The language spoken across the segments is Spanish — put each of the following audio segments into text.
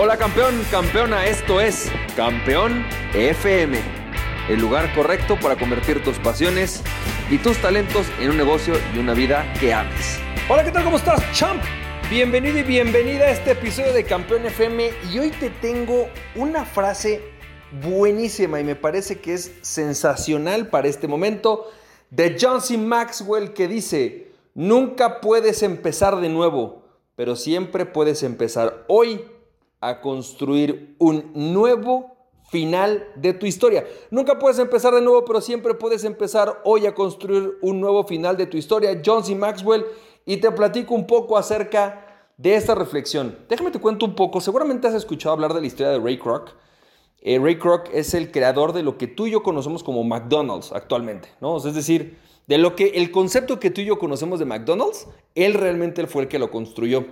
Hola campeón, campeona, esto es Campeón FM, el lugar correcto para convertir tus pasiones y tus talentos en un negocio y una vida que ames. Hola, ¿qué tal? ¿Cómo estás, champ? Bienvenido y bienvenida a este episodio de Campeón FM y hoy te tengo una frase buenísima y me parece que es sensacional para este momento de John C. Maxwell que dice, nunca puedes empezar de nuevo, pero siempre puedes empezar hoy a construir un nuevo final de tu historia. Nunca puedes empezar de nuevo, pero siempre puedes empezar hoy a construir un nuevo final de tu historia. John C. Maxwell, y te platico un poco acerca de esta reflexión. Déjame te cuento un poco. Seguramente has escuchado hablar de la historia de Ray Kroc. Eh, Ray Kroc es el creador de lo que tú y yo conocemos como McDonald's actualmente, ¿no? Es decir, de lo que el concepto que tú y yo conocemos de McDonald's, él realmente fue el que lo construyó.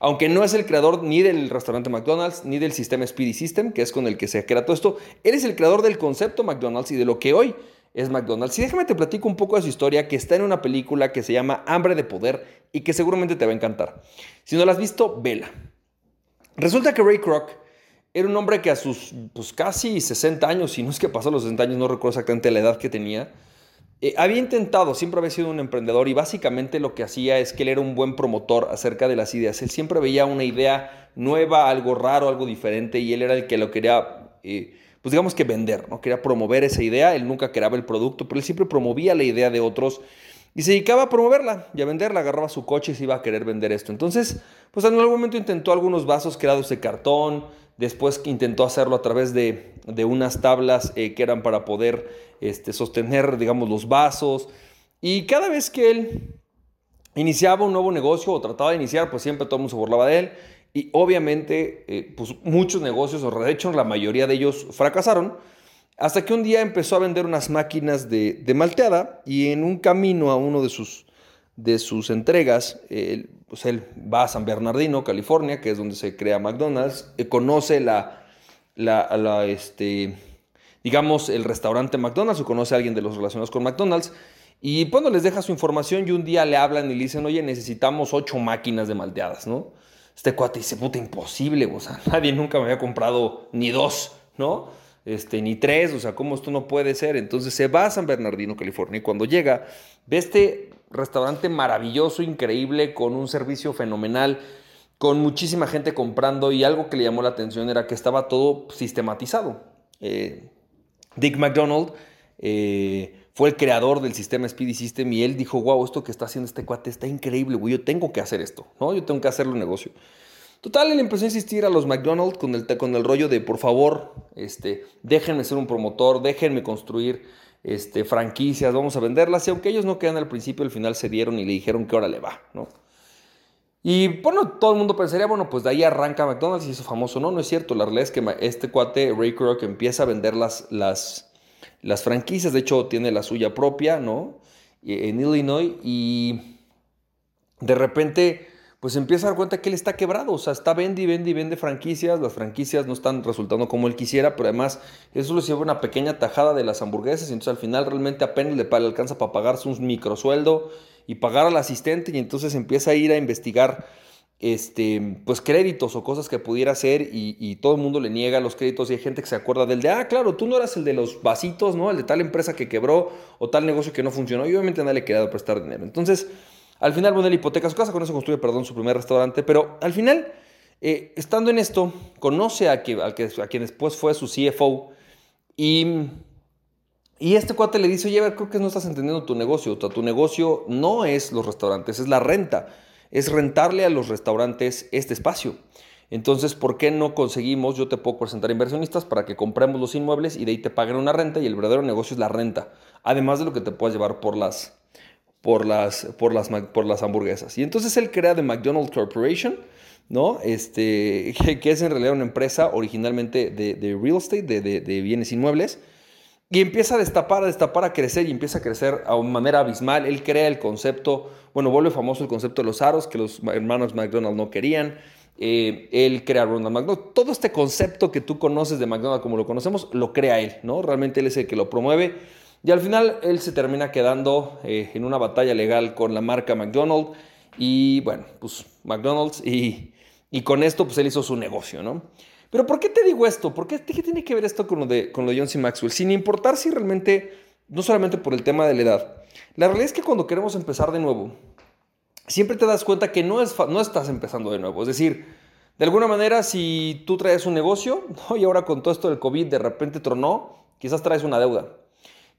Aunque no es el creador ni del restaurante McDonald's, ni del sistema Speedy System, que es con el que se crea todo esto, él es el creador del concepto McDonald's y de lo que hoy es McDonald's. Y déjame te platico un poco de su historia, que está en una película que se llama Hambre de Poder y que seguramente te va a encantar. Si no la has visto, vela. Resulta que Ray Kroc era un hombre que a sus pues, casi 60 años, si no es que pasó los 60 años, no recuerdo exactamente la edad que tenía, eh, había intentado, siempre había sido un emprendedor y básicamente lo que hacía es que él era un buen promotor acerca de las ideas. Él siempre veía una idea nueva, algo raro, algo diferente y él era el que lo quería, eh, pues digamos que vender, ¿no? Quería promover esa idea, él nunca creaba el producto, pero él siempre promovía la idea de otros y se dedicaba a promoverla y a venderla, agarraba su coche y se iba a querer vender esto. Entonces, pues en algún momento intentó algunos vasos creados de cartón, Después intentó hacerlo a través de, unas tablas eh, que eran para poder este, sostener, digamos, los vasos. Y cada vez que él iniciaba un nuevo negocio o trataba de iniciar, pues siempre todo el mundo se burlaba de él. Y obviamente, eh, pues muchos negocios, o de hecho la mayoría de ellos fracasaron. Hasta que un día empezó a vender unas máquinas de, malteada y en un camino a uno de sus, de sus entregas, pues él va a San Bernardino, California, que es donde se crea McDonald's, eh, conoce la, la, este, digamos, el restaurante McDonald's o conoce a alguien de los relacionados con McDonald's. Y cuando les deja su información y un día le hablan y le dicen, oye, necesitamos ocho máquinas de malteadas, ¿no? Este cuate dice, puta, imposible, o sea, nadie nunca me había comprado ni dos, ¿no? Este, ni tres, o sea, ¿cómo esto no puede ser? Entonces se va a San Bernardino, California, y cuando llega, ve este restaurante maravilloso, increíble, con un servicio fenomenal, con muchísima gente comprando y algo que le llamó la atención era que estaba todo sistematizado. Eh, Dick McDonald eh, fue el creador del sistema Speedy System y él dijo, wow, esto que está haciendo este cuate está increíble, güey, yo tengo que hacer esto, ¿no? Yo tengo que hacerlo un negocio. Total, él empezó a insistir a los McDonald's con el, con el rollo de, por favor, este, déjenme ser un promotor, déjenme construir este, franquicias, vamos a venderlas. Y aunque ellos no quedan al principio, al final se dieron y le dijeron que ahora le va, ¿no? Y bueno, todo el mundo pensaría, bueno, pues de ahí arranca McDonald's y hizo famoso. No, no es cierto. La realidad es que este cuate, Ray Kroc, empieza a vender las, las, las franquicias. De hecho, tiene la suya propia, ¿no? En Illinois. Y de repente pues empieza a dar cuenta que él está quebrado, o sea, está vende y vende y vende franquicias, las franquicias no están resultando como él quisiera, pero además eso le lleva una pequeña tajada de las hamburguesas, y entonces al final realmente apenas le, alcanza para pagarse un microsueldo y pagar al asistente, y entonces empieza a ir a investigar este, pues créditos o cosas que pudiera hacer y, todo el mundo le niega los créditos y hay gente que se acuerda del de, ah, claro, tú no eras el de los vasitos, ¿no? El de tal empresa que quebró o tal negocio que no funcionó y obviamente nadie le quería prestar dinero. Entonces, al final pone la hipoteca su casa, con eso construye, perdón, su primer restaurante, pero al final, eh, estando en esto, conoce a, que, a quien después fue su CFO y, y este cuate le dice, oye, creo que no estás entendiendo tu negocio, tu negocio no es los restaurantes, es la renta, es rentarle a los restaurantes este espacio. Entonces, ¿por qué no conseguimos? Yo te puedo presentar inversionistas para que compremos los inmuebles y de ahí te paguen una renta y el verdadero negocio es la renta, además de lo que te puedas llevar por las, por las, por las, por las hamburguesas. Y entonces él crea The McDonald's Corporation, ¿no? Este, que, es en realidad una empresa originalmente de, real estate, de, bienes inmuebles. Y empieza a destapar, a destapar, a crecer y empieza a crecer a una manera abismal. Él crea el concepto, bueno, vuelve famoso el concepto de los aros que los hermanos McDonald's no querían. Eh, él crea Ronald McDonald. Todo este concepto que tú conoces de McDonald's como lo conocemos, lo crea él, ¿no? Realmente él es el que lo promueve y al final él se termina quedando eh, en una batalla legal con la marca McDonald's. Y bueno, pues McDonald's y, Y con esto, pues él hizo su negocio, ¿no? Pero ¿por qué te digo esto? ¿Por qué, tiene que ver esto con lo, de, con lo de John C. Maxwell? Sin importar si realmente, no solamente por el tema de la edad, la realidad es que cuando queremos empezar de nuevo, siempre te das cuenta que no, es, no estás empezando de nuevo. Es decir, de alguna manera, si tú traes un negocio y ahora con todo esto del COVID de repente tronó, quizás traes una deuda.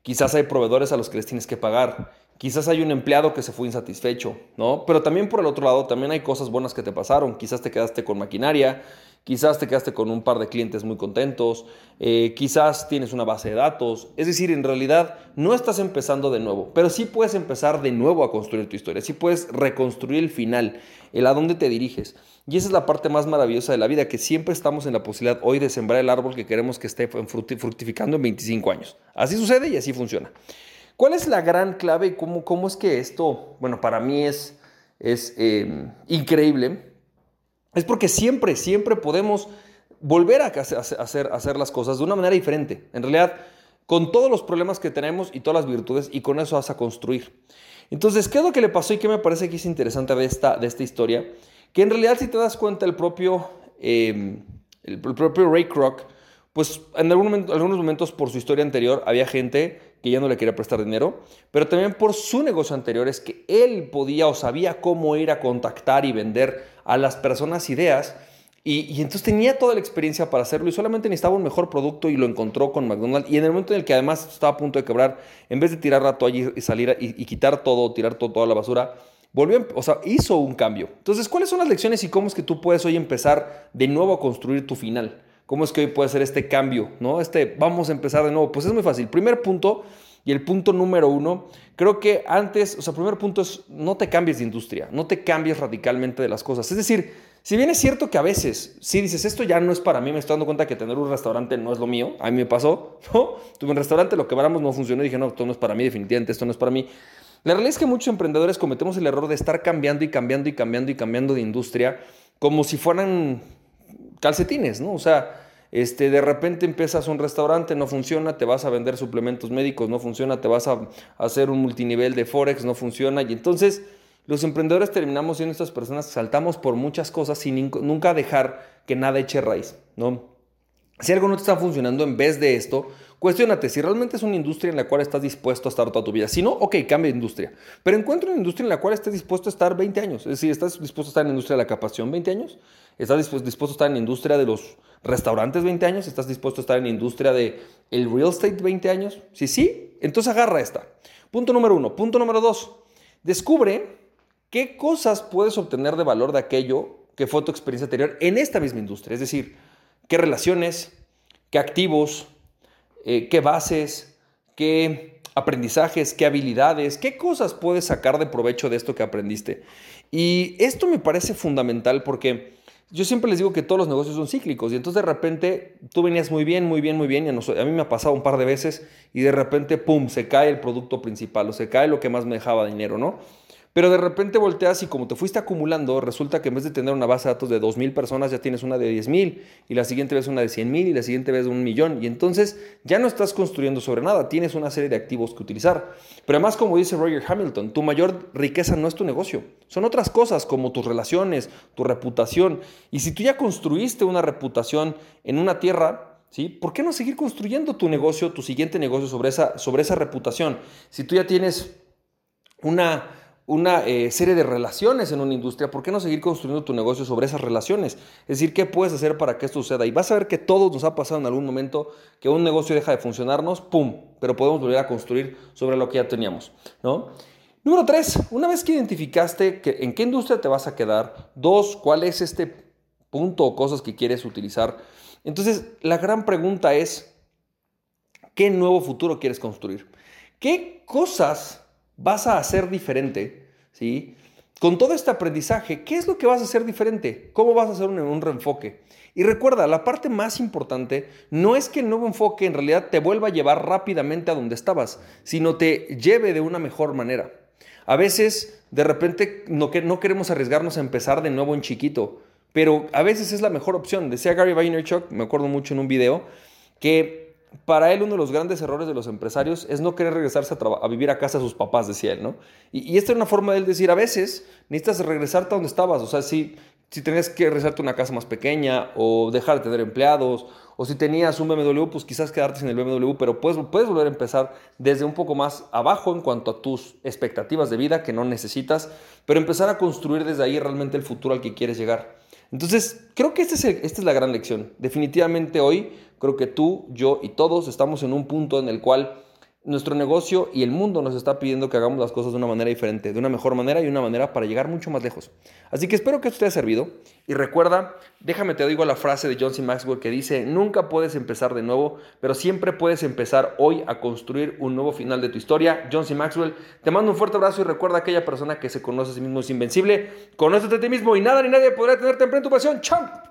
Quizás hay proveedores a los que les tienes que pagar. Quizás hay un empleado que se fue insatisfecho, ¿no? Pero también por el otro lado, también hay cosas buenas que te pasaron. Quizás te quedaste con maquinaria, quizás te quedaste con un par de clientes muy contentos, eh, quizás tienes una base de datos. Es decir, en realidad no estás empezando de nuevo, pero sí puedes empezar de nuevo a construir tu historia. Sí puedes reconstruir el final, el a dónde te diriges. Y esa es la parte más maravillosa de la vida, que siempre estamos en la posibilidad hoy de sembrar el árbol que queremos que esté fructificando en 25 años. Así sucede y así funciona. ¿Cuál es la gran clave y cómo, es que esto, bueno, para mí es, es eh, increíble? Es porque siempre, siempre podemos volver a hacer, hacer las cosas de una manera diferente. En realidad, con todos los problemas que tenemos y todas las virtudes, y con eso vas a construir. Entonces, ¿qué es lo que le pasó y qué me parece que es interesante de esta, de esta historia? Que en realidad, si te das cuenta, el propio, el, propio Ray Kroc, pues en algunos momentos por su historia anterior había gente que ya no le quería prestar dinero, pero también por su negocio anterior es que él podía o sabía cómo ir a contactar y vender a las personas ideas y, entonces tenía toda la experiencia para hacerlo y solamente necesitaba un mejor producto y lo encontró con McDonald's y en el momento en el que además estaba a punto de quebrar, en vez de tirar la toalla y salir y, quitar todo, tirar todo, toda la basura, volvió, o sea, hizo un cambio. Entonces, ¿cuáles son las lecciones y cómo es que tú puedes hoy empezar de nuevo a construir tu final? ¿Cómo es que hoy puede ser este cambio? ¿no? Este, vamos a empezar de nuevo. Pues es muy fácil. Primer punto, y el punto número uno, creo que antes, o sea, primer punto es no te cambies de industria, no te cambies radicalmente de las cosas. Es decir, si bien es cierto que a veces, si dices, esto ya no es para mí, me estoy dando cuenta que tener un restaurante no es lo mío, a mí me pasó, ¿no? Tuve un restaurante, lo que quebramos no funcionó y dije, no, esto no es para mí, definitivamente, esto no es para mí. La realidad es que muchos emprendedores cometemos el error de estar cambiando y cambiando y cambiando y cambiando de industria como si fueran calcetines, ¿no? O sea, este, de repente empiezas un restaurante, no funciona, te vas a vender suplementos médicos, no funciona, te vas a, hacer un multinivel de Forex, no funciona. Y entonces los emprendedores terminamos siendo estas personas que saltamos por muchas cosas sin nunca dejar que nada eche raíz, ¿no? Si algo no te está funcionando en vez de esto, cuestionate si realmente es una industria en la cual estás dispuesto a estar toda tu vida. Si no, ok, cambia de industria. Pero encuentra una industria en la cual estés dispuesto a estar 20 años. Es decir, ¿estás dispuesto a estar en la industria de la capacitación 20 años? ¿Estás dispuesto a estar en la industria de los restaurantes 20 años? ¿Estás dispuesto a estar en la industria del el real estate 20 años? Si sí, entonces agarra esta. Punto número uno. Punto número dos. Descubre qué cosas puedes obtener de valor de aquello que fue tu experiencia anterior en esta misma industria. Es decir, qué relaciones, qué activos, eh, qué bases, qué aprendizajes, qué habilidades, qué cosas puedes sacar de provecho de esto que aprendiste. Y esto me parece fundamental porque yo siempre les digo que todos los negocios son cíclicos y entonces de repente tú venías muy bien, muy bien, muy bien y a, mí me ha pasado un par de veces y de repente, ¡pum!, se cae el producto principal o se cae lo que más me dejaba dinero, ¿no? Pero de repente volteas y como te fuiste acumulando, resulta que en vez de tener una base de datos de 2.000 personas, ya tienes una de 10.000 y la siguiente vez una de 100.000 y la siguiente vez un millón. Y entonces ya no estás construyendo sobre nada, tienes una serie de activos que utilizar. Pero además, como dice Roger Hamilton, tu mayor riqueza no es tu negocio, son otras cosas como tus relaciones, tu reputación. Y si tú ya construiste una reputación en una tierra, ¿sí? ¿Por qué no seguir construyendo tu negocio, tu siguiente negocio sobre esa, sobre esa reputación? Si tú ya tienes una una eh, serie de relaciones en una industria, ¿por qué no seguir construyendo tu negocio sobre esas relaciones? Es decir, ¿qué puedes hacer para que esto suceda? Y vas a ver que todos nos ha pasado en algún momento que un negocio deja de funcionarnos, ¡pum! Pero podemos volver a construir sobre lo que ya teníamos, ¿no? Número tres, una vez que identificaste que, en qué industria te vas a quedar, dos, cuál es este punto o cosas que quieres utilizar. Entonces, la gran pregunta es, ¿qué nuevo futuro quieres construir? ¿Qué cosas vas a hacer diferente Con todo este aprendizaje, ¿qué es lo que vas a hacer diferente? ¿Cómo vas a hacer un, reenfoque? Y recuerda, la parte más importante no es que el nuevo enfoque en realidad te vuelva a llevar rápidamente a donde estabas, sino te lleve de una mejor manera. A veces, de repente, no, no queremos arriesgarnos a empezar de nuevo en chiquito, pero a veces es la mejor opción. Decía Gary Vaynerchuk, me acuerdo mucho en un video, que para él uno de los grandes errores de los empresarios es no querer regresarse a, vivir a casa de sus papás, decía él, ¿no? Y, esta es una forma de él decir, a veces necesitas regresarte a donde estabas, o sea, si si tenías que rezarte una casa más pequeña o dejar de tener empleados o si tenías un BMW, pues quizás quedarte sin el BMW, pero puedes, puedes volver a empezar desde un poco más abajo en cuanto a tus expectativas de vida que no necesitas, pero empezar a construir desde ahí realmente el futuro al que quieres llegar. Entonces, creo que este es esta es la gran lección. Definitivamente hoy creo que tú, yo y todos estamos en un punto en el cual nuestro negocio y el mundo nos está pidiendo que hagamos las cosas de una manera diferente, de una mejor manera y una manera para llegar mucho más lejos. Así que espero que esto te haya servido y recuerda, déjame te digo la frase de John C. Maxwell que dice, nunca puedes empezar de nuevo, pero siempre puedes empezar hoy a construir un nuevo final de tu historia. John C. Maxwell, te mando un fuerte abrazo y recuerda aquella persona que se conoce a sí mismo es invencible, conócete a ti mismo y nada ni nadie podrá tenerte en tu pasión. ¡Chao!